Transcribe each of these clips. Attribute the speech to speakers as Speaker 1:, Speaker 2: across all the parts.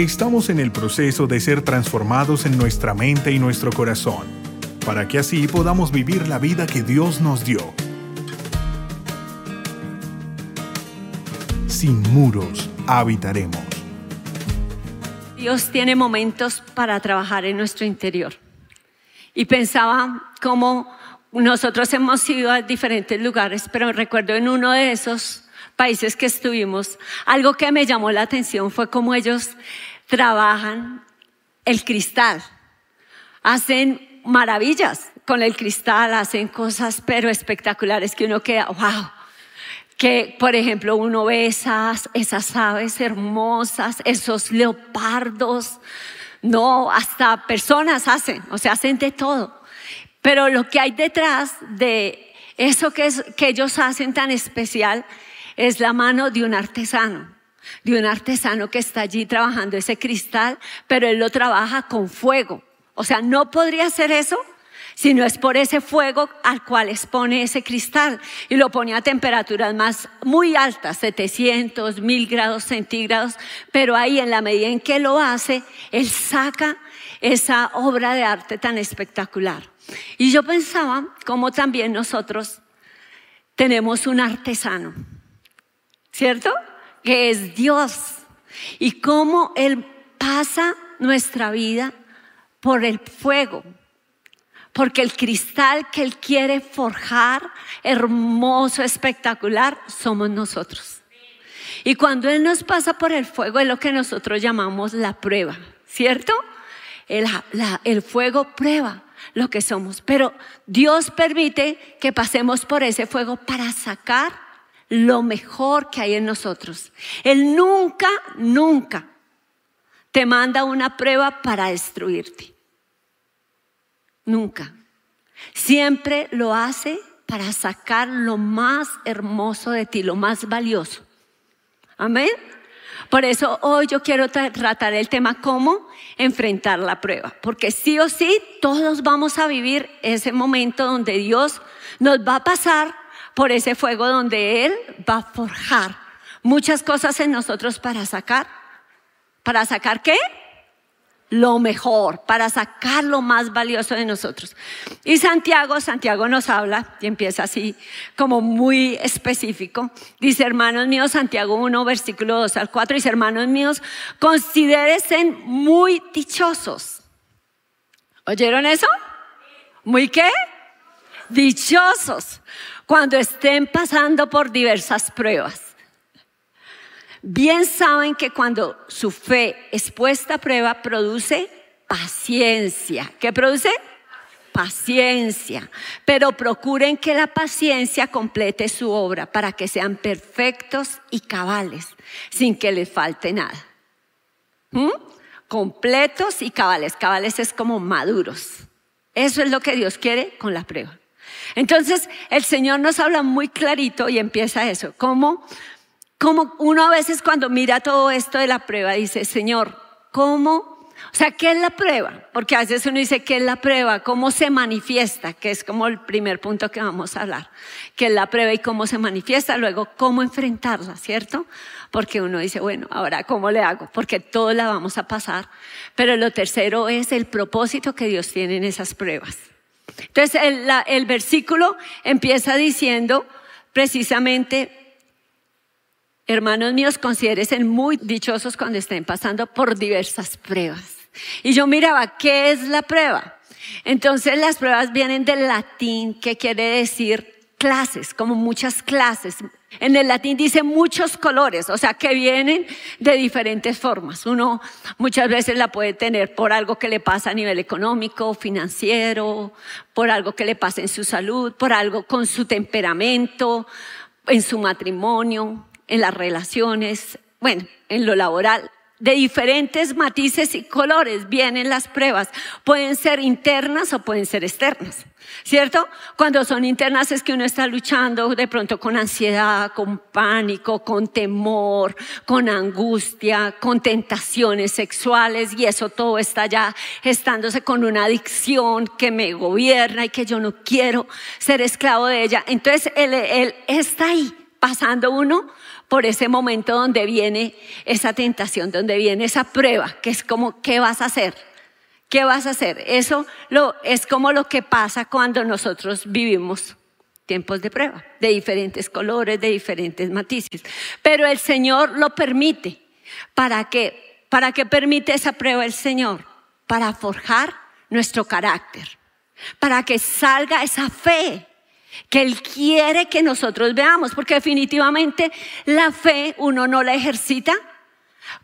Speaker 1: Estamos en el proceso de ser transformados en nuestra mente y nuestro corazón, para que así podamos vivir la vida que Dios nos dio. Sin muros habitaremos.
Speaker 2: Dios tiene momentos para trabajar en nuestro interior. Y pensaba cómo nosotros hemos ido a diferentes lugares, pero recuerdo en uno de esos países que estuvimos, algo que me llamó la atención fue cómo ellos trabajan el cristal. Hacen maravillas con el cristal, hacen cosas pero espectaculares que uno queda, wow. Que, por ejemplo, uno ve esas, esas aves hermosas, esos leopardos, no, hasta personas hacen, o sea, hacen de todo. Pero lo que hay detrás de eso que, es, que ellos hacen tan especial es la mano de un artesano de un artesano que está allí trabajando ese cristal, pero él lo trabaja con fuego. O sea, no podría hacer eso si no es por ese fuego al cual expone ese cristal y lo pone a temperaturas más muy altas, 700, 1000 grados centígrados, pero ahí en la medida en que lo hace, él saca esa obra de arte tan espectacular. Y yo pensaba cómo también nosotros tenemos un artesano, ¿cierto? Que es Dios y cómo Él pasa nuestra vida por el fuego. Porque el cristal que Él quiere forjar, hermoso, espectacular, somos nosotros. Y cuando Él nos pasa por el fuego es lo que nosotros llamamos la prueba, ¿cierto? El, fuego prueba lo que somos. Pero Dios permite que pasemos por ese fuego para sacar lo mejor que hay en nosotros. Él nunca, nunca te manda una prueba para destruirte. Nunca. Siempre lo hace para sacar lo más hermoso de ti, lo más valioso. Amén. Por eso hoy yo quiero tratar el tema cómo enfrentar la prueba, porque sí o sí todos vamos a vivir ese momento donde Dios nos va a pasar por ese fuego donde Él va a forjar muchas cosas en nosotros para sacar. ¿Para sacar qué? Lo mejor, para sacar lo más valioso de nosotros. Y Santiago, Santiago nos habla y empieza así como muy específico. Dice, hermanos míos, Santiago 1, versículo 2 al 4, dice, hermanos míos, considérense muy dichosos. ¿Oyeron eso? ¿Muy qué? Dichosos cuando estén pasando por diversas pruebas. Bien saben que cuando su fe es puesta a prueba produce paciencia. ¿Qué produce? Paciencia. Pero procuren que la paciencia complete su obra para que sean perfectos y cabales, sin que les falte nada. ¿Mm? Completos y cabales. Cabales es como maduros. Eso es lo que Dios quiere con la prueba. Entonces, el Señor nos habla muy clarito y empieza eso. Como, como uno a veces cuando mira todo esto de la prueba dice, Señor, ¿cómo? O sea, ¿qué es la prueba? Porque a veces uno dice, ¿qué es la prueba? ¿Cómo se manifiesta? Que es como el primer punto que vamos a hablar. ¿Qué es la prueba y cómo se manifiesta? Luego, ¿cómo enfrentarla? ¿Cierto? Porque uno dice, bueno, ahora, ¿cómo le hago? Porque todo la vamos a pasar. Pero lo tercero es el propósito que Dios tiene en esas pruebas. Entonces el, versículo empieza diciendo precisamente, hermanos míos, considérense muy dichosos cuando estén pasando por diversas pruebas. Y yo miraba, ¿qué es la prueba? Entonces las pruebas vienen del latín, que quiere decir clases, como muchas clases. En el latín dice muchos colores, o sea, que vienen de diferentes formas. Uno muchas veces la puede tener por algo que le pasa a nivel económico, financiero, por algo que le pasa en su salud, por algo con su temperamento, en su matrimonio, en las relaciones, bueno, en lo laboral de diferentes matices y colores vienen las pruebas. Pueden ser internas o pueden ser externas, ¿cierto? Cuando son internas es que uno está luchando de pronto con ansiedad, con pánico, con temor, con angustia, con tentaciones sexuales y eso todo está ya estándose con una adicción que me gobierna y que yo no quiero ser esclavo de ella. Entonces él, él está ahí pasando uno por ese momento donde viene esa tentación, donde viene esa prueba, que es como, ¿qué vas a hacer? ¿Qué vas a hacer? Eso lo, es como lo que pasa cuando nosotros vivimos tiempos de prueba, de diferentes colores, de diferentes matices. Pero el Señor lo permite. ¿Para qué? ¿Para qué permite esa prueba el Señor? Para forjar nuestro carácter, para que salga esa fe que Él quiere que nosotros veamos, porque definitivamente la fe uno no la ejercita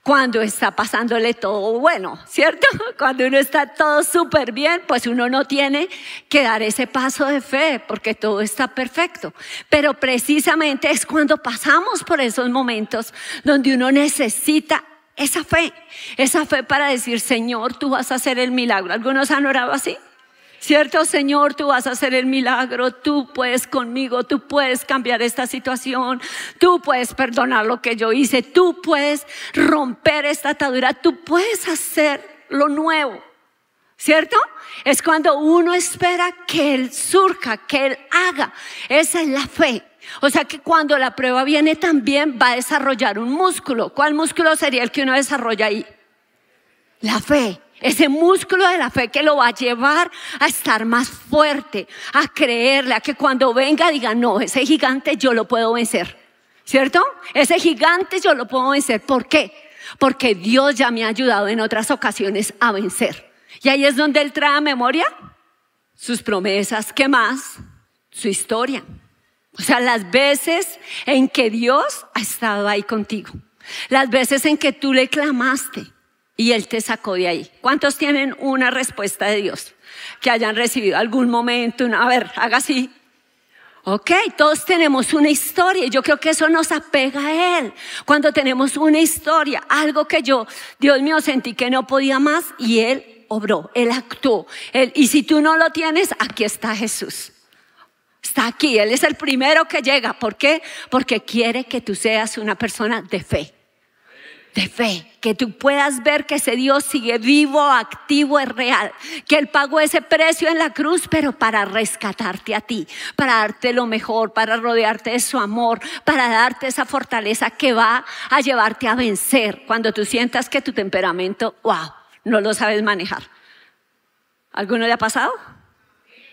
Speaker 2: cuando está pasándole todo bueno, ¿cierto? Cuando uno está todo súper bien, pues uno no tiene que dar ese paso de fe porque todo está perfecto. Pero precisamente es cuando pasamos por esos momentos donde uno necesita esa fe, esa fe para decir, Señor, tú vas a hacer el milagro. ¿Algunos han orado así? ¿Cierto, Señor? Tú vas a hacer el milagro, tú puedes conmigo, tú puedes cambiar esta situación, tú puedes perdonar lo que yo hice, tú puedes romper esta atadura, tú puedes hacer lo nuevo. ¿Cierto? Es cuando uno espera que Él surja, que Él haga. Esa es la fe. O sea que cuando la prueba viene también va a desarrollar un músculo. ¿Cuál músculo sería el que uno desarrolla ahí? La fe. Ese músculo de la fe que lo va a llevar a estar más fuerte, a creerle, a que cuando venga diga, no, ese gigante yo lo puedo vencer. ¿Cierto? Ese gigante yo lo puedo vencer. ¿Por qué? Porque Dios ya me ha ayudado en otras ocasiones a vencer. Y ahí es donde Él trae memoria sus promesas. ¿Qué más? Su historia. O sea, las veces en que Dios ha estado ahí contigo. Las veces en que tú le clamaste y Él te sacó de ahí. ¿Cuántos tienen una respuesta de Dios? Que hayan recibido algún momento, una, a ver, haga así. Ok, todos tenemos una historia yo creo que eso nos apega a Él. Cuando tenemos una historia, algo que yo, Dios mío, sentí que no podía más y Él obró, Él actuó. Él, y si tú no lo tienes, aquí está Jesús. Está aquí, Él es el primero que llega. ¿Por qué? Porque quiere que tú seas una persona de fe de fe, que tú puedas ver que ese Dios sigue vivo, activo, es real, que Él pagó ese precio en la cruz, pero para rescatarte a ti, para darte lo mejor, para rodearte de su amor, para darte esa fortaleza que va a llevarte a vencer cuando tú sientas que tu temperamento, wow, no lo sabes manejar. ¿Alguno le ha pasado?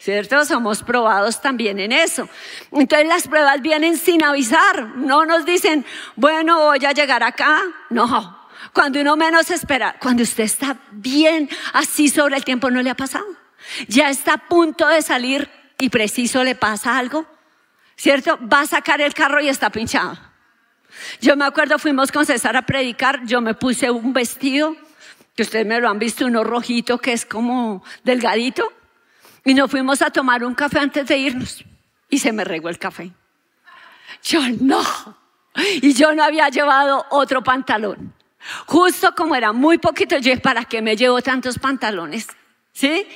Speaker 2: ¿Cierto? Somos probados también en eso. Entonces las pruebas vienen sin avisar, no nos dicen, bueno, voy a llegar acá, no. Cuando uno menos espera, cuando usted está bien así sobre el tiempo, no le ha pasado. Ya está a punto de salir y preciso le pasa algo, ¿cierto? Va a sacar el carro y está pinchado. Yo me acuerdo, fuimos con César a predicar, yo me puse un vestido, que ustedes me lo han visto, uno rojito que es como delgadito y nos fuimos a tomar un café antes de irnos. Y se me regó el café. Yo no. Y yo no había llevado otro pantalón. Justo como era muy poquito, yo ¿para qué me llevo tantos pantalones? ¿Sí?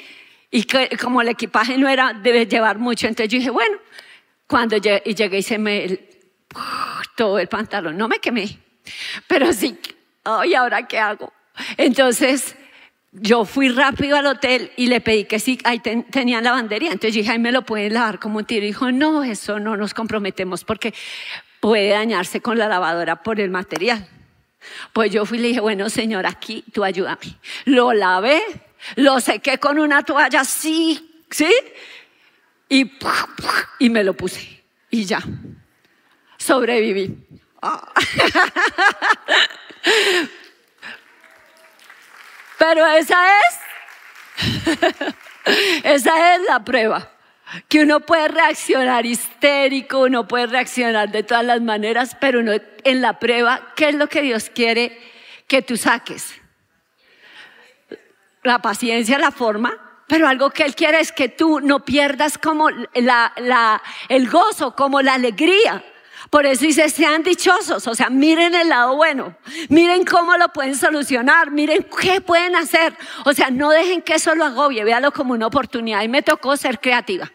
Speaker 2: Y como el equipaje no era, debe llevar mucho, entonces yo dije, bueno, cuando llegué, y llegué y se me, todo el pantalón, no me quemé, pero sí, ¿y ahora qué hago? Entonces, yo fui rápido al hotel y le pedí que sí, ahí tenían lavandería. Entonces dije, ahí me lo pueden lavar como un tiro. Y dijo, no, eso no nos comprometemos porque puede dañarse con la lavadora por el material. Pues yo fui y le dije, bueno, señor, aquí tú ayúdame. Lo lavé, lo sequé con una toalla así, ¿sí? Y, y me lo puse. Y ya, sobreviví. Ah. Pero esa es, esa es la prueba. Que uno puede reaccionar histérico, uno puede reaccionar de todas las maneras, pero uno, en la prueba, ¿qué es lo que Dios quiere que tú saques? La paciencia, la forma, pero algo que Él quiere es que tú no pierdas como la, la, el gozo, como la alegría. Por eso dice, sean dichosos, o sea, miren el lado bueno, miren cómo lo pueden solucionar, miren qué pueden hacer. O sea, no dejen que eso lo agobie, véalo como una oportunidad. Y me tocó ser creativa.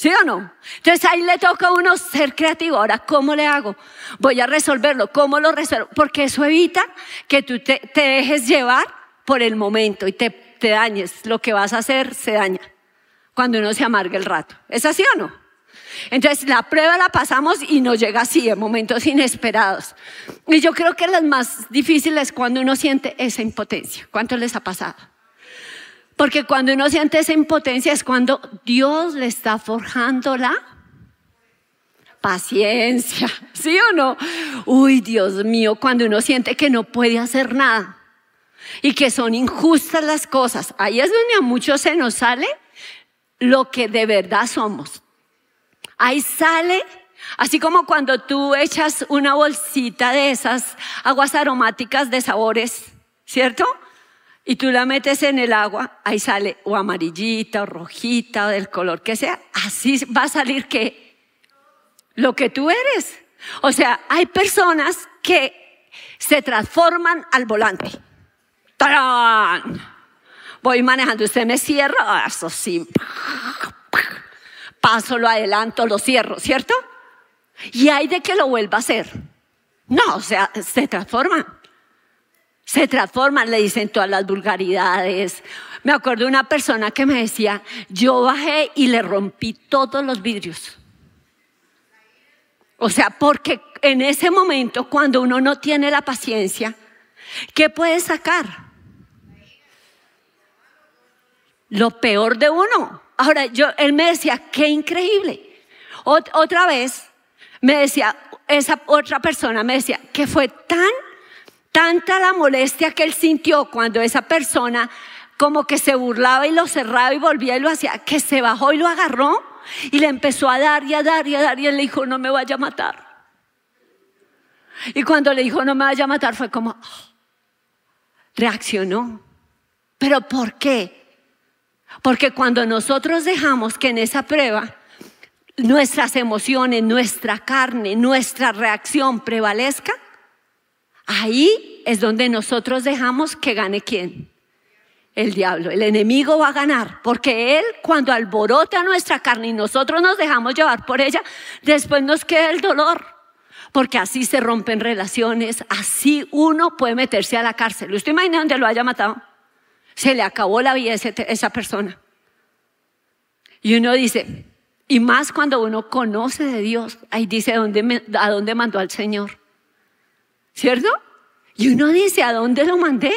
Speaker 2: ¿Sí o no? Entonces ahí le toca a uno ser creativo. Ahora, ¿cómo le hago? Voy a resolverlo. ¿Cómo lo resuelvo? Porque eso evita que tú te, dejes llevar por el momento y te, te dañes. Lo que vas a hacer se daña cuando uno se amarga el rato. ¿Es así o no? Entonces la prueba la pasamos y nos llega así, en momentos inesperados. Y yo creo que las más difíciles cuando uno siente esa impotencia. ¿Cuánto les ha pasado? Porque cuando uno siente esa impotencia es cuando Dios le está forjando la paciencia, ¿sí o no? Uy, Dios mío, cuando uno siente que no puede hacer nada y que son injustas las cosas, ahí es donde a muchos se nos sale lo que de verdad somos. Ahí sale, así como cuando tú echas una bolsita de esas aguas aromáticas de sabores, ¿cierto? Y tú la metes en el agua, ahí sale o amarillita o rojita o del color que sea. Así va a salir que lo que tú eres. O sea, hay personas que se transforman al volante. ¡Tarán! Voy manejando, usted me cierra, eso. Paso, lo adelanto, lo cierro, ¿cierto? Y hay de que lo vuelva a hacer. No, o sea, se transforman. Se transforman, le dicen todas las vulgaridades. Me acuerdo de una persona que me decía, yo bajé y le rompí todos los vidrios. O sea, porque en ese momento, cuando uno no tiene la paciencia, ¿qué puede sacar? Lo peor de uno. Ahora, yo, él me decía, qué increíble. otra vez, me decía, esa otra persona me decía, que fue tan, tanta la molestia que él sintió cuando esa persona como que se burlaba y lo cerraba y volvía y lo hacía, que se bajó y lo agarró y le empezó a dar y a dar y a dar y él le dijo, no me vaya a matar. Y cuando le dijo, no me vaya a matar, fue como, ah, reaccionó. ¿Pero por qué? Porque cuando nosotros dejamos que en esa prueba nuestras emociones, nuestra carne, nuestra reacción prevalezca, ahí es donde nosotros dejamos que gane quién? el diablo. El enemigo va a ganar, porque él cuando alborota nuestra carne y nosotros nos dejamos llevar por ella, después nos queda el dolor, porque así se rompen relaciones, así uno puede meterse a la cárcel. ¿Usted imagina donde lo haya matado? Se le acabó la vida a esa persona. Y uno dice, y más cuando uno conoce de Dios, ahí dice a dónde, mandó al Señor. ¿Cierto? Y uno dice, ¿a dónde lo mandé?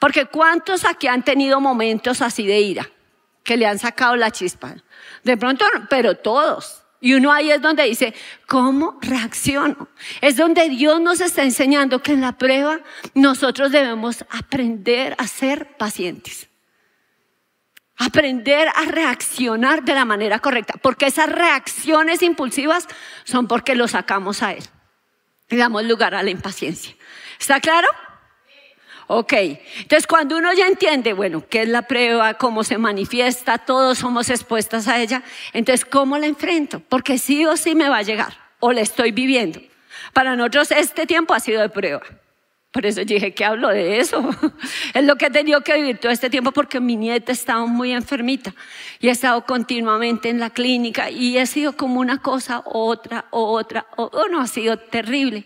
Speaker 2: Porque ¿cuántos aquí han tenido momentos así de ira? Que le han sacado la chispa. De pronto, pero todos. Y uno ahí es donde dice, ¿cómo reacciono? Es donde Dios nos está enseñando que en la prueba nosotros debemos aprender a ser pacientes. Aprender a reaccionar de la manera correcta. Porque esas reacciones impulsivas son porque lo sacamos a Él. Y damos lugar a la impaciencia. ¿Está claro? Ok, entonces cuando uno ya entiende, bueno, qué es la prueba, cómo se manifiesta, todos somos expuestas a ella, entonces ¿cómo la enfrento? Porque sí o sí me va a llegar, o la estoy viviendo. Para nosotros este tiempo ha sido de prueba. Por eso dije que hablo de eso. Es lo que he tenido que vivir todo este tiempo porque mi nieta estaba muy enfermita y he estado continuamente en la clínica y ha sido como una cosa, otra, otra, o no, ha sido terrible.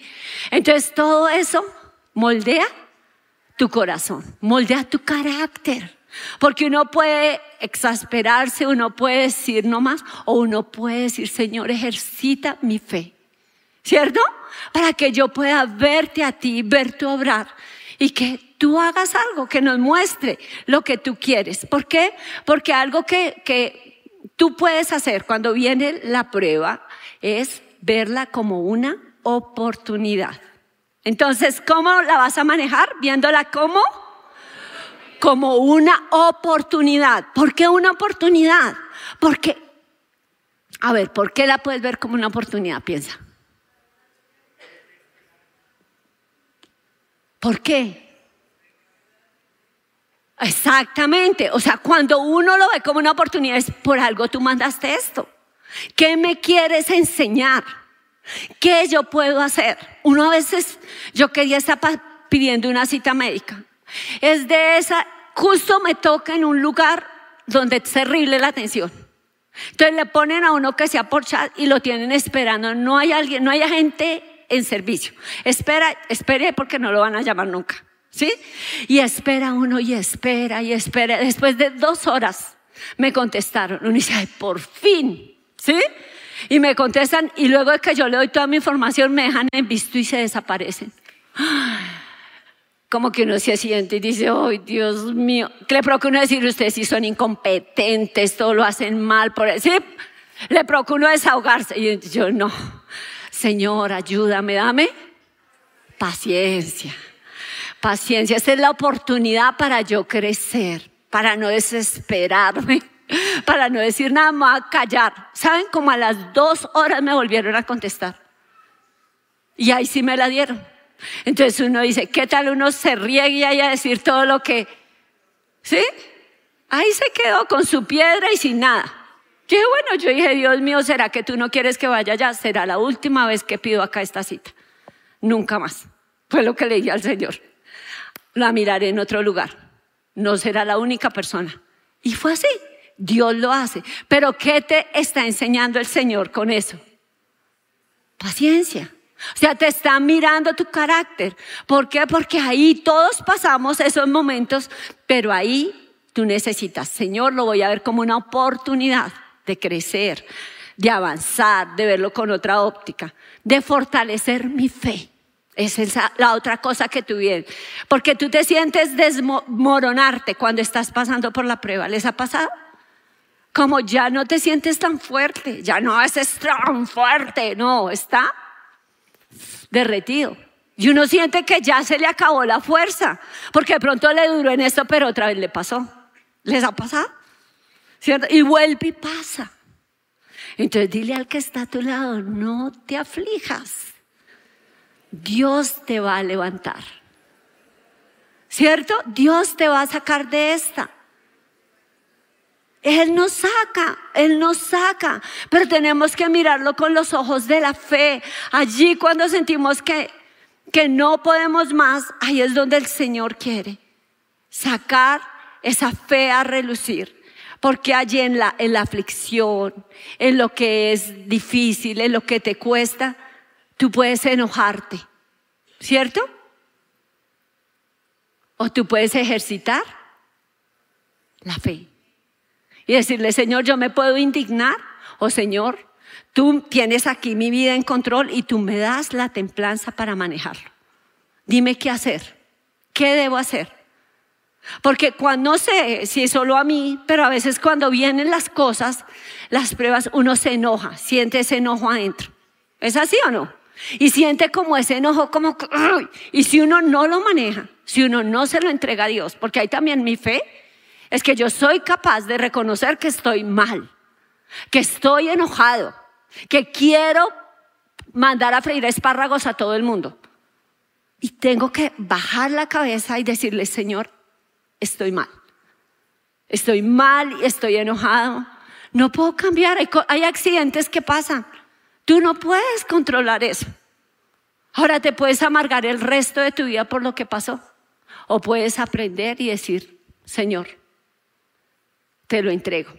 Speaker 2: Entonces todo eso moldea tu corazón, moldea tu carácter. Porque uno puede exasperarse, uno puede decir no más, o uno puede decir, Señor, ejercita mi fe. ¿Cierto? Para que yo pueda verte a ti, verte obrar y que tú hagas algo que nos muestre lo que tú quieres. ¿Por qué? Porque algo que, que tú puedes hacer cuando viene la prueba es verla como una oportunidad. Entonces, ¿cómo la vas a manejar? Viéndola como como una oportunidad. ¿Por qué una oportunidad? Porque, a ver, ¿por qué la puedes ver como una oportunidad? Piensa. ¿Por qué? Exactamente. O sea, cuando uno lo ve como una oportunidad es por algo tú mandaste esto. ¿Qué me quieres enseñar? ¿Qué yo puedo hacer? Uno a veces, yo quería estar pidiendo una cita médica. Es de esa, justo me toca en un lugar donde es terrible la atención. Entonces le ponen a uno que sea por chat y lo tienen esperando. No hay alguien, no hay gente en servicio. Espera, espere porque no lo van a llamar nunca. ¿Sí? Y espera uno y espera y espera. Después de dos horas me contestaron. Uno dice, por fin. ¿Sí? Y me contestan y luego de que yo le doy toda mi información me dejan en visto y se desaparecen. Como que uno se siente y dice, ay Dios mío, le provoca uno decir, ustedes sí son incompetentes, todo lo hacen mal, por ¿sí? le provoca uno desahogarse. Y yo no, Señor, ayúdame, dame paciencia. Paciencia, esta es la oportunidad para yo crecer, para no desesperarme, para no decir nada más, callar. ¿Saben? Como a las dos horas me volvieron a contestar. Y ahí sí me la dieron. Entonces uno dice, ¿qué tal uno se riegue ahí a decir todo lo que... ¿Sí? Ahí se quedó con su piedra y sin nada. Qué bueno, yo dije, Dios mío, ¿será que tú no quieres que vaya allá? Será la última vez que pido acá esta cita. Nunca más. Fue lo que le dije al Señor. La miraré en otro lugar. No será la única persona. Y fue así. Dios lo hace. Pero ¿qué te está enseñando el Señor con eso? Paciencia. O sea, te está mirando tu carácter. ¿Por qué? Porque ahí todos pasamos esos momentos, pero ahí tú necesitas, Señor, lo voy a ver como una oportunidad de crecer, de avanzar, de verlo con otra óptica, de fortalecer mi fe. Esa es la otra cosa que tú. Porque tú te sientes desmoronarte cuando estás pasando por la prueba. ¿Les ha pasado? Como ya no te sientes tan fuerte, ya no haces tan fuerte, no, está derretido. Y uno siente que ya se le acabó la fuerza, porque de pronto le duró en esto, pero otra vez le pasó. ¿Les ha pasado? ¿Cierto? Y vuelve y pasa. Entonces dile al que está a tu lado, no te aflijas. Dios te va a levantar. ¿Cierto? Dios te va a sacar de esta. Él nos saca, Él nos saca, pero tenemos que mirarlo con los ojos de la fe. Allí cuando sentimos que, que no podemos más, ahí es donde el Señor quiere sacar esa fe a relucir. Porque allí en la, en la aflicción, en lo que es difícil, en lo que te cuesta, tú puedes enojarte, ¿cierto? O tú puedes ejercitar la fe y decirle, Señor, yo me puedo indignar o Señor, tú tienes aquí mi vida en control y tú me das la templanza para manejarlo. Dime qué hacer, qué debo hacer. Porque cuando sé si es solo a mí, pero a veces cuando vienen las cosas, las pruebas, uno se enoja, siente ese enojo adentro. ¿Es así o no? Y siente como ese enojo, como... Y si uno no lo maneja, si uno no se lo entrega a Dios, porque hay también mi fe, es que yo soy capaz de reconocer que estoy mal, que estoy enojado, que quiero mandar a freír espárragos a todo el mundo. Y tengo que bajar la cabeza y decirle, Señor, estoy mal. Estoy mal y estoy enojado. No puedo cambiar. Hay, accidentes que pasan. Tú no puedes controlar eso. Ahora te puedes amargar el resto de tu vida por lo que pasó. O puedes aprender y decir, Señor, te lo entrego.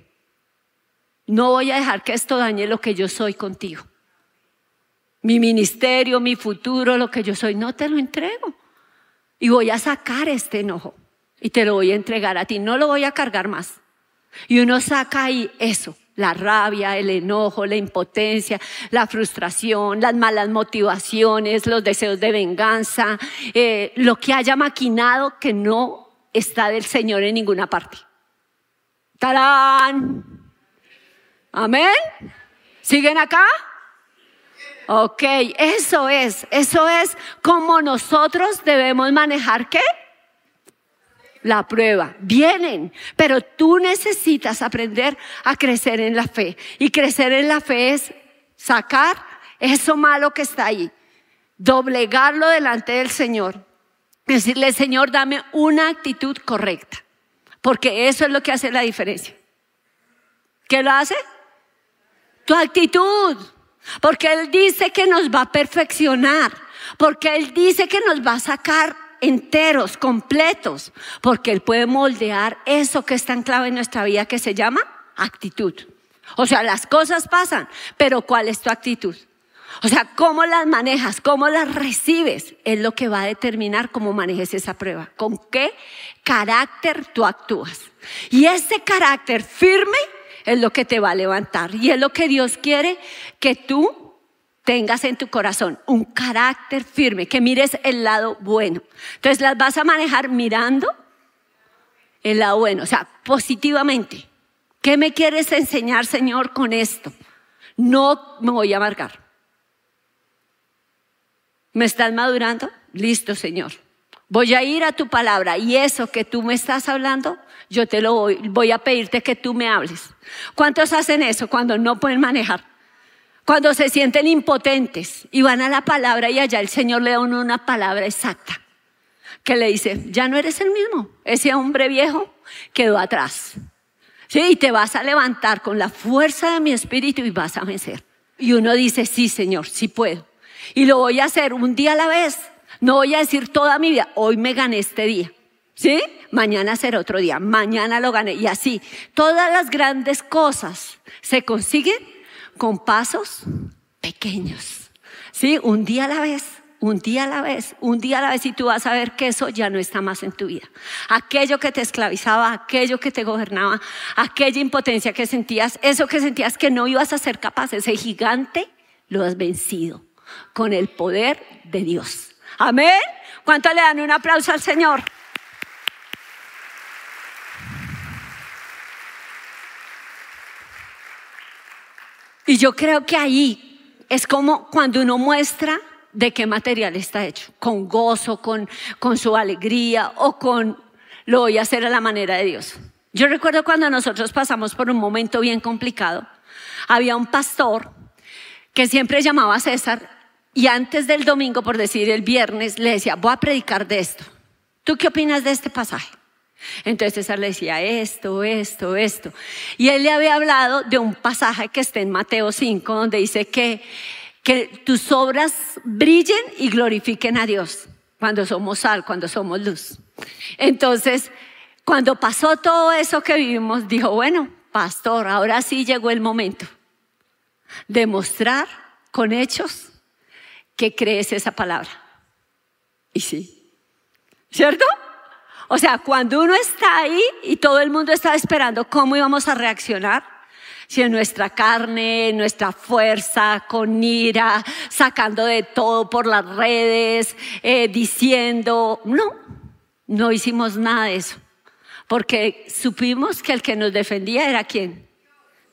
Speaker 2: No voy a dejar que esto dañe lo que yo soy contigo. Mi ministerio, mi futuro, lo que yo soy, no te lo entrego. Y voy a sacar este enojo y te lo voy a entregar a ti. No lo voy a cargar más. Y uno saca ahí eso, la rabia, el enojo, la impotencia, la frustración, las malas motivaciones, los deseos de venganza, eh, lo que haya maquinado que no está del Señor en ninguna parte. ¡Tarán! ¿Amén? ¿Siguen acá? Ok, eso es, eso es como nosotros debemos manejar qué? la prueba. Vienen, pero tú necesitas aprender a crecer en la fe. Y crecer en la fe es sacar eso malo que está ahí, doblegarlo delante del Señor. Decirle, Señor, dame una actitud correcta, porque eso es lo que hace la diferencia. ¿Qué lo hace? Tu actitud, porque Él dice que nos va a perfeccionar, porque Él dice que nos va a sacar enteros, completos, porque Él puede moldear eso que es tan clave en nuestra vida que se llama actitud. O sea, las cosas pasan, pero ¿cuál es tu actitud? O sea, cómo las manejas, cómo las recibes, es lo que va a determinar cómo manejes esa prueba, con qué carácter tú actúas. Y ese carácter firme es lo que te va a levantar. Y es lo que Dios quiere que tú tengas en tu corazón, un carácter firme, que mires el lado bueno. Entonces las vas a manejar mirando el lado bueno, o sea, positivamente. ¿Qué me quieres enseñar, Señor, con esto? No me voy a amargar. ¿Me estás madurando? Listo, Señor. Voy a ir a tu palabra y eso que tú me estás hablando, yo te lo voy, a pedirte que tú me hables. ¿Cuántos hacen eso cuando no pueden manejar? Cuando se sienten impotentes y van a la palabra y allá el Señor le da una palabra exacta que le dice, ya no eres el mismo, ese hombre viejo quedó atrás. Sí, y te vas a levantar con la fuerza de mi espíritu y vas a vencer. Y uno dice, sí, Señor, sí puedo. Y lo voy a hacer un día a la vez. No voy a decir toda mi vida, hoy me gané este día. ¿Sí? Mañana será otro día, mañana lo gané. Y así, todas las grandes cosas se consiguen con pasos pequeños. ¿Sí? Un día a la vez un día a la vez, un día a la vez y tú vas a ver que eso ya no está más en tu vida. Aquello que te esclavizaba, aquello que te gobernaba, aquella impotencia que sentías, eso que sentías que no ibas a ser capaz, ese gigante, lo has vencido con el poder de Dios. Amén. ¿Cuánto le dan un aplauso al Señor? Y yo creo que ahí es como cuando uno muestra de qué material está hecho, con gozo, con, con su alegría o con lo voy a hacer a la manera de Dios. Yo recuerdo cuando nosotros pasamos por un momento bien complicado, había un pastor que siempre llamaba a César y antes del domingo, por decir el viernes, le decía, voy a predicar de esto. ¿Tú qué opinas de este pasaje? Entonces César le decía esto, esto, esto. Y él le había hablado de un pasaje que está en Mateo 5, donde dice que que tus obras brillen y glorifiquen a Dios cuando somos sal, cuando somos luz. Entonces, cuando pasó todo eso que vivimos, dijo, bueno, pastor, ahora sí llegó el momento de mostrar con hechos que crees esa palabra. Y sí, ¿cierto? O sea, cuando uno está ahí y todo el mundo está esperando cómo íbamos a reaccionar, si en nuestra carne, en nuestra fuerza, con ira, sacando de todo por las redes, eh, diciendo, no, no hicimos nada de eso, porque supimos que el que nos defendía era quién?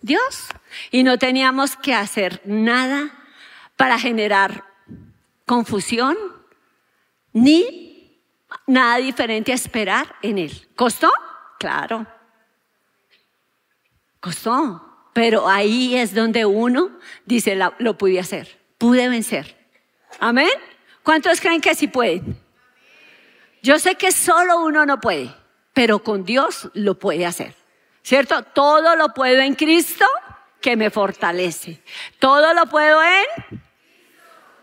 Speaker 2: Dios. Y no teníamos que hacer nada para generar confusión, ni nada diferente a esperar en Él. ¿Costó? Claro. Costó. Pero ahí es donde uno dice, lo pude hacer, pude vencer. Amén. ¿Cuántos creen que sí pueden? Yo sé que solo uno no puede, pero con Dios lo puede hacer. ¿Cierto? Todo lo puedo en Cristo que me fortalece. Todo lo puedo en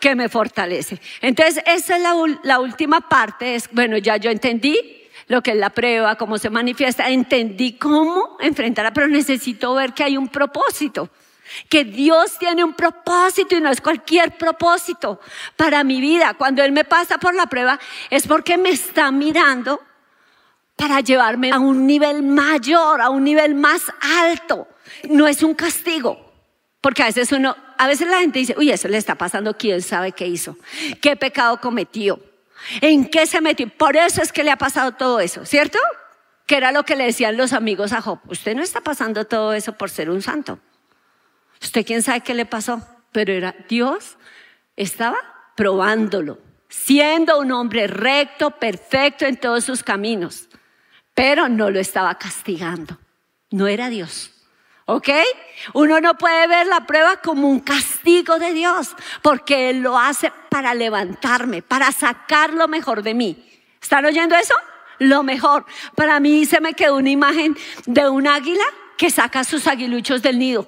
Speaker 2: que me fortalece. Entonces, esa es la, la última parte. Es, bueno, ya yo entendí lo que es la prueba, cómo se manifiesta. Entendí cómo enfrentarla, pero necesito ver que hay un propósito. Que Dios tiene un propósito y no es cualquier propósito para mi vida. Cuando Él me pasa por la prueba es porque me está mirando para llevarme a un nivel mayor, a un nivel más alto. No es un castigo. Porque a veces uno, a veces la gente dice, uy, eso le está pasando, quién sabe qué hizo, qué pecado cometió. ¿En qué se metió? Por eso es que le ha pasado todo eso, ¿cierto? Que era lo que le decían los amigos a Job. Usted no está pasando todo eso por ser un santo. Usted quién sabe qué le pasó, pero era Dios estaba probándolo, siendo un hombre recto, perfecto en todos sus caminos, pero no lo estaba castigando. No era Dios. ¿Ok? Uno no puede ver la prueba como un castigo de Dios, porque Él lo hace para levantarme, para sacar lo mejor de mí. ¿Están oyendo eso? Lo mejor. Para mí se me quedó una imagen de un águila que saca sus aguiluchos del nido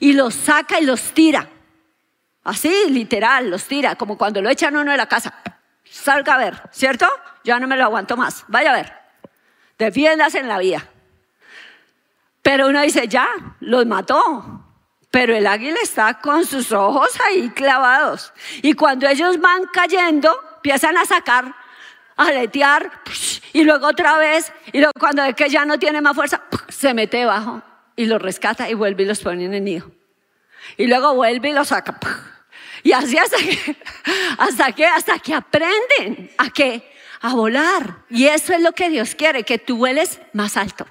Speaker 2: y los saca y los tira. Así, literal, los tira, como cuando lo echan uno de la casa. Salga a ver, ¿cierto? Ya no me lo aguanto más. Vaya a ver. Defiéndase en la vida. Pero uno dice, ya, los mató. Pero el águila está con sus ojos ahí clavados. Y cuando ellos van cayendo, empiezan a sacar, a aletear, y luego otra vez, y luego cuando ve que ya no tiene más fuerza, se mete bajo y los rescata y vuelve y los pone en el nido. Y luego vuelve y los saca. Y así hasta que, hasta que, hasta que aprenden a qué, a volar. Y eso es lo que Dios quiere, que tú vueles más alto.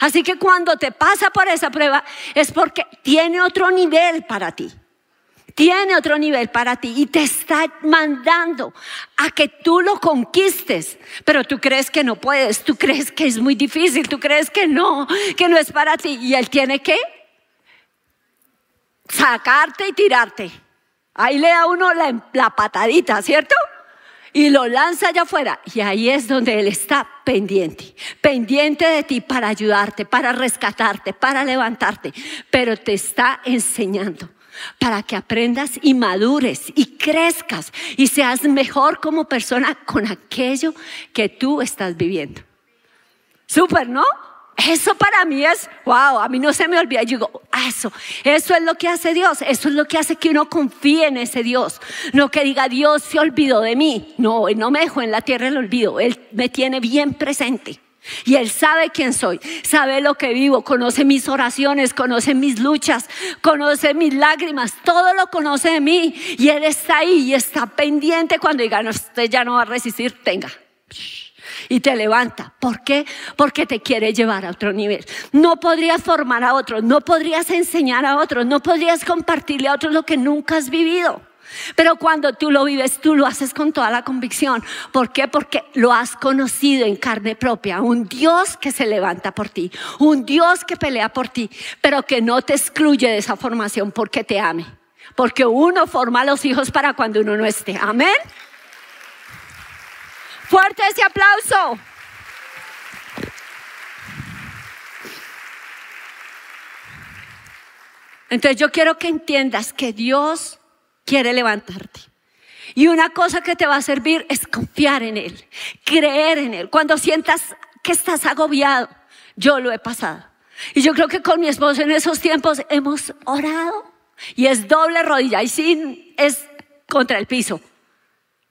Speaker 2: Así que cuando te pasa por esa prueba es porque tiene otro nivel para ti. Tiene otro nivel para ti y te está mandando a que tú lo conquistes. Pero tú crees que no puedes, tú crees que es muy difícil, tú crees que no, que no es para ti. Y Él tiene que sacarte y tirarte. Ahí le da uno la, la patadita, ¿cierto? Y lo lanza allá afuera. Y ahí es donde Él está pendiente, pendiente de ti para ayudarte, para rescatarte, para levantarte, pero te está enseñando para que aprendas y madures y crezcas y seas mejor como persona con aquello que tú estás viviendo. Súper, ¿no? Eso para mí es, wow, a mí no se me olvida. Yo digo, ah, eso, eso es lo que hace Dios, eso es lo que hace que uno confíe en ese Dios. No que diga, Dios se olvidó de mí. No, Él no me dejó en la tierra el olvido, Él me tiene bien presente. Y Él sabe quién soy, sabe lo que vivo, conoce mis oraciones, conoce mis luchas, conoce mis lágrimas, todo lo conoce de mí. Y Él está ahí y está pendiente cuando diga, no, usted ya no va a resistir, tenga y te levanta. ¿Por qué? Porque te quiere llevar a otro nivel. No podrías formar a otros, no podrías enseñar a otros, no podrías compartirle a otros lo que nunca has vivido. Pero cuando tú lo vives, tú lo haces con toda la convicción. ¿Por qué? Porque lo has conocido en carne propia. Un Dios que se levanta por ti. Un Dios que pelea por ti. Pero que no te excluye de esa formación porque te ame. Porque uno forma a los hijos para cuando uno no esté. Amén. Fuerte ese aplauso. Entonces yo quiero que entiendas que Dios quiere levantarte. Y una cosa que te va a servir es confiar en Él, creer en Él. Cuando sientas que estás agobiado, yo lo he pasado. Y yo creo que con mi esposo en esos tiempos hemos orado y es doble rodilla y sin es contra el piso.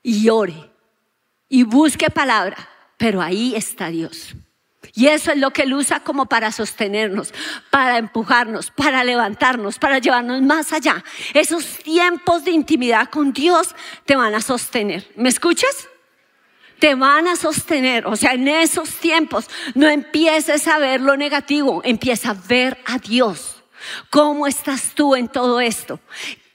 Speaker 2: Y ore y busque palabra, pero ahí está Dios. Y eso es lo que Él usa como para sostenernos, para empujarnos, para levantarnos, para llevarnos más allá. Esos tiempos de intimidad con Dios te van a sostener. ¿Me escuchas? Te van a sostener. O sea, en esos tiempos no empieces a ver lo negativo, empieza a ver a Dios. ¿Cómo estás tú en todo esto?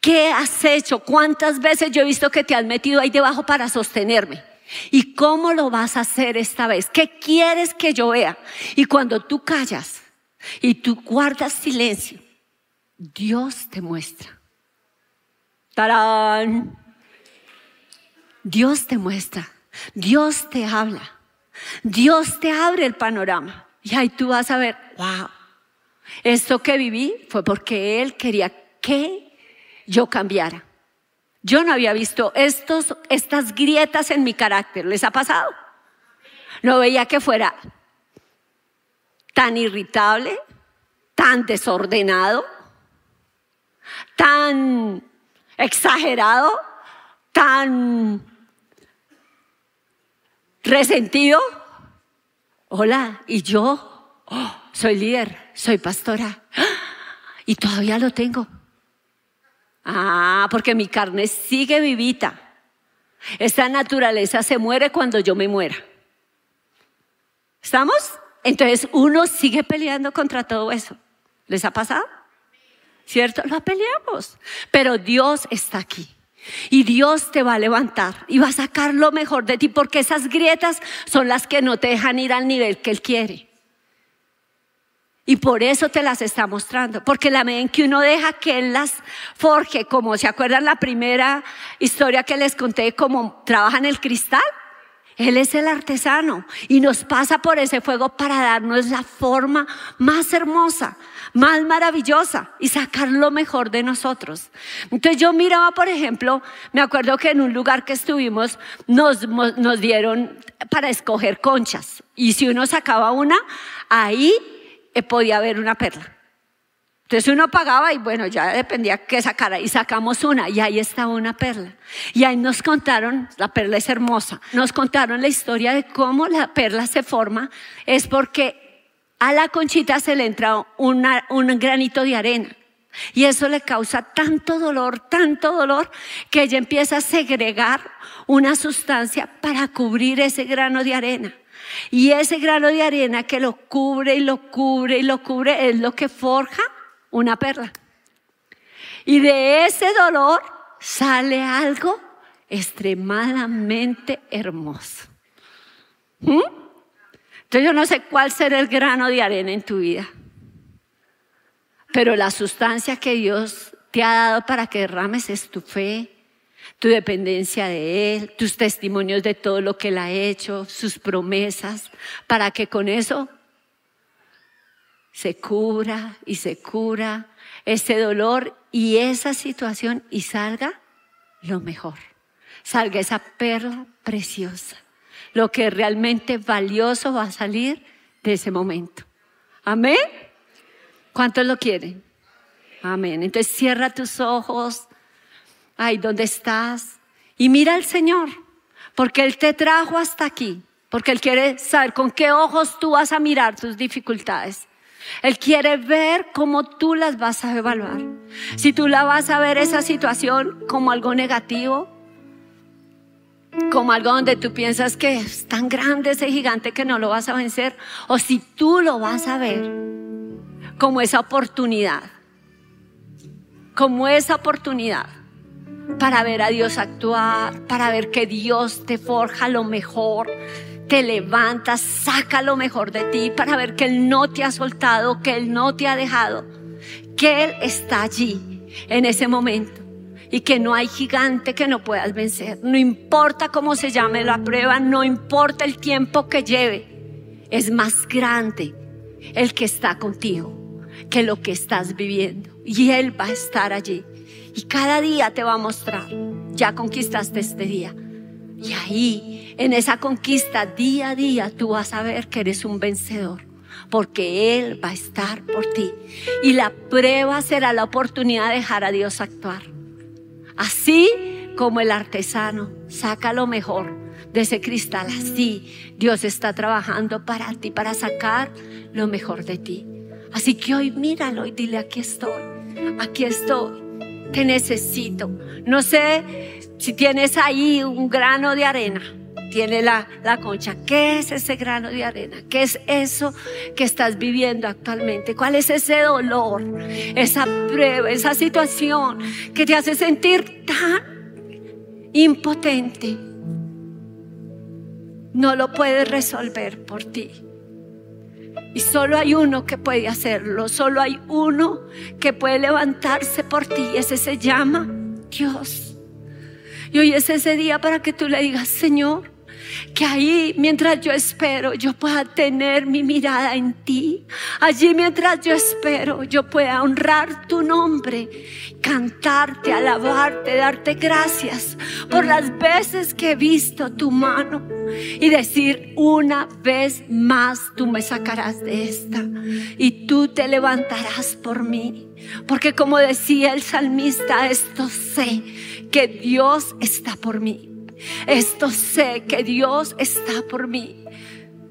Speaker 2: ¿Qué has hecho? ¿Cuántas veces yo he visto que te has metido ahí debajo para sostenerme? ¿Y cómo lo vas a hacer esta vez? ¿Qué quieres que yo vea? Y cuando tú callas y tú guardas silencio, Dios te muestra. ¡Tarán! Dios te muestra. Dios te habla. Dios te abre el panorama. Y ahí tú vas a ver, wow, esto que viví fue porque Él quería que yo cambiara. Yo no había visto estos, estas grietas en mi carácter. ¿Les ha pasado? No veía que fuera tan irritable, tan desordenado, tan exagerado, tan resentido. Hola, y yo oh, soy líder, soy pastora, y todavía lo tengo. Ah, porque mi carne sigue vivita. Esta naturaleza se muere cuando yo me muera. ¿Estamos? Entonces uno sigue peleando contra todo eso. ¿Les ha pasado? ¿Cierto? Lo peleamos. Pero Dios está aquí. Y Dios te va a levantar y va a sacar lo mejor de ti porque esas grietas son las que no te dejan ir al nivel que Él quiere. Y por eso te las está mostrando, porque la medida en que uno deja que Él las forje, como se acuerdan la primera historia que les conté, cómo trabaja en el cristal, Él es el artesano y nos pasa por ese fuego para darnos la forma más hermosa, más maravillosa y sacar lo mejor de nosotros. Entonces yo miraba, por ejemplo, me acuerdo que en un lugar que estuvimos nos, dieron para escoger conchas y si uno sacaba una, ahí podía haber una perla. Entonces uno pagaba y bueno, ya dependía qué sacara. Y sacamos una y ahí estaba una perla. Y ahí nos contaron, la perla es hermosa, nos contaron la historia de cómo la perla se forma. Es porque a la conchita se le entra una- un granito de arena. Y eso le causa tanto dolor, tanto dolor, que ella empieza a segregar una sustancia para cubrir ese grano de arena. Y ese grano de arena que lo cubre y lo cubre y lo cubre es lo que forja una perla. Y de ese dolor sale algo extremadamente hermoso. ¿Mm? Entonces yo no sé cuál será el grano de arena en tu vida, pero la sustancia que Dios te ha dado para que derrames es tu fe, tu dependencia de Él, tus testimonios de todo lo que Él ha hecho, sus promesas, para que con eso se cura y se cura ese dolor y esa situación y salga lo mejor. Salga esa perla preciosa. Lo que realmente valioso va a salir de ese momento. Amén. ¿Cuántos lo quieren? Amén. Entonces cierra tus ojos. Ay, ¿dónde estás? Y mira al Señor, porque Él te trajo hasta aquí, porque Él quiere saber con qué ojos tú vas a mirar tus dificultades. Él quiere ver cómo tú las vas a evaluar. Si tú la vas a ver esa situación como algo negativo, como algo donde tú piensas que es tan grande ese gigante que no lo vas a vencer, o si tú lo vas a ver como esa oportunidad, como esa oportunidad para ver a Dios actuar, para ver que Dios te forja lo mejor, te levanta, saca lo mejor de ti, para ver que Él no te ha soltado, que Él no te ha dejado, que Él está allí en ese momento y que no hay gigante que no puedas vencer. No importa cómo se llame la prueba, no importa el tiempo que lleve, es más grande el que está contigo que lo que estás viviendo. Y Él va a estar allí. Y cada día te va a mostrar, ya conquistaste este día. Y ahí, en esa conquista, día a día, tú vas a ver que eres un vencedor. Porque Él va a estar por ti. Y la prueba será la oportunidad de dejar a Dios actuar. Así como el artesano saca lo mejor de ese cristal, así Dios está trabajando para ti, para sacar lo mejor de ti. Así que hoy míralo y dile, aquí estoy, aquí estoy, te necesito. No sé si tienes ahí un grano de arena, tiene la, la concha. ¿Qué es ese grano de arena? ¿Qué es eso que estás viviendo actualmente? ¿Cuál es ese dolor, esa prueba, esa situación que te hace sentir tan impotente? No lo puedes resolver por ti. Y solo hay uno que puede hacerlo, solo hay uno que puede levantarse por ti. Y ese se llama Dios. Y hoy es ese día para que tú le digas, Señor, que ahí mientras yo espero yo pueda tener mi mirada en ti. Allí mientras yo espero yo pueda honrar tu nombre, cantarte, alabarte, darte gracias por las veces que he visto tu mano y decir una vez más tú me sacarás de esta y tú te levantarás por mí. Porque como decía el salmista, esto sé que Dios está por mí. Esto sé que Dios está por mí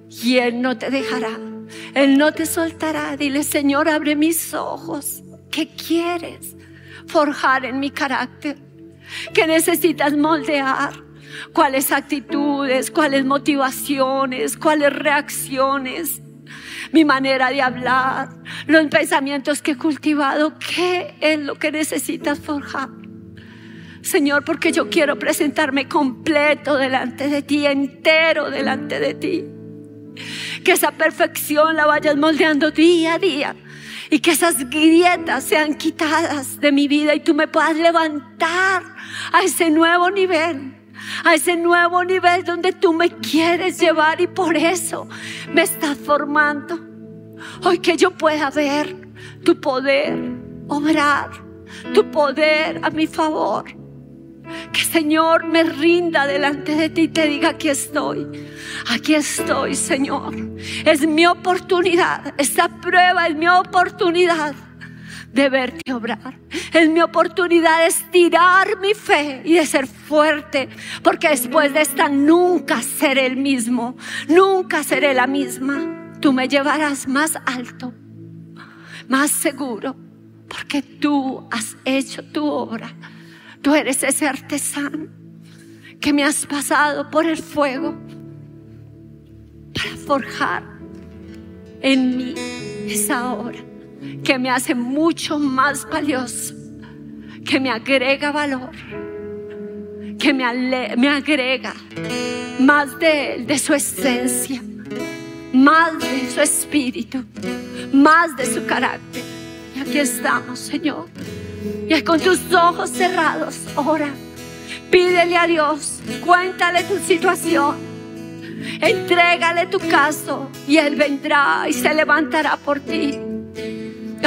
Speaker 2: y Él no te dejará. Él no te soltará. Dile, Señor, abre mis ojos. ¿Qué quieres forjar en mi carácter? ¿Qué necesitas moldear? ¿Cuáles actitudes? ¿Cuáles motivaciones? ¿Cuáles reacciones? Mi manera de hablar, los pensamientos que he cultivado. ¿Qué es lo que necesitas forjar? Señor, porque yo quiero presentarme completo delante de ti, entero delante de ti. Que esa perfección la vayas moldeando día a día y que esas grietas sean quitadas de mi vida y tú me puedas levantar a ese nuevo nivel. A ese nuevo nivel donde tú me quieres llevar y por eso me estás formando. Hoy que yo pueda ver tu poder obrar, tu poder a mi favor. Que Señor me rinda delante de ti y te diga, aquí estoy, aquí estoy Señor. Es mi oportunidad, esta prueba es mi oportunidad de verte obrar. Es mi oportunidad de estirar mi fe y de ser fuerte, porque después de esta nunca seré el mismo, nunca seré la misma. tú me llevarás más alto, más seguro, porque tú has hecho tu obra. Tú eres ese artesano que me has pasado por el fuego para forjar en mí esa obra que me hace mucho más valioso, que me agrega valor, que me, me agrega más de Él, de su esencia, más de su espíritu, más de su carácter. Y aquí estamos, Señor. Y con tus ojos cerrados, ora. Pídele a Dios, cuéntale tu situación. Entrégale tu caso y Él vendrá y se levantará por ti.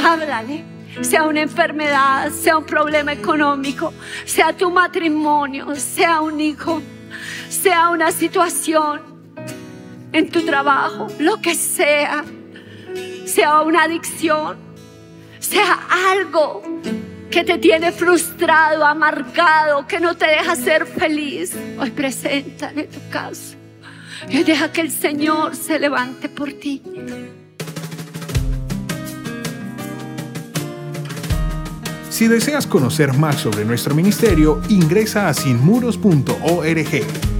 Speaker 2: Háblale, sea una enfermedad, sea un problema económico, sea tu matrimonio, sea un hijo, sea una situación en tu trabajo, lo que sea, sea una adicción, sea algo que te tiene frustrado, amargado, que no te deja ser feliz. Hoy preséntale tu caso y deja que el Señor se levante por ti.
Speaker 1: Si deseas conocer más sobre nuestro ministerio, ingresa a sinmuros.org.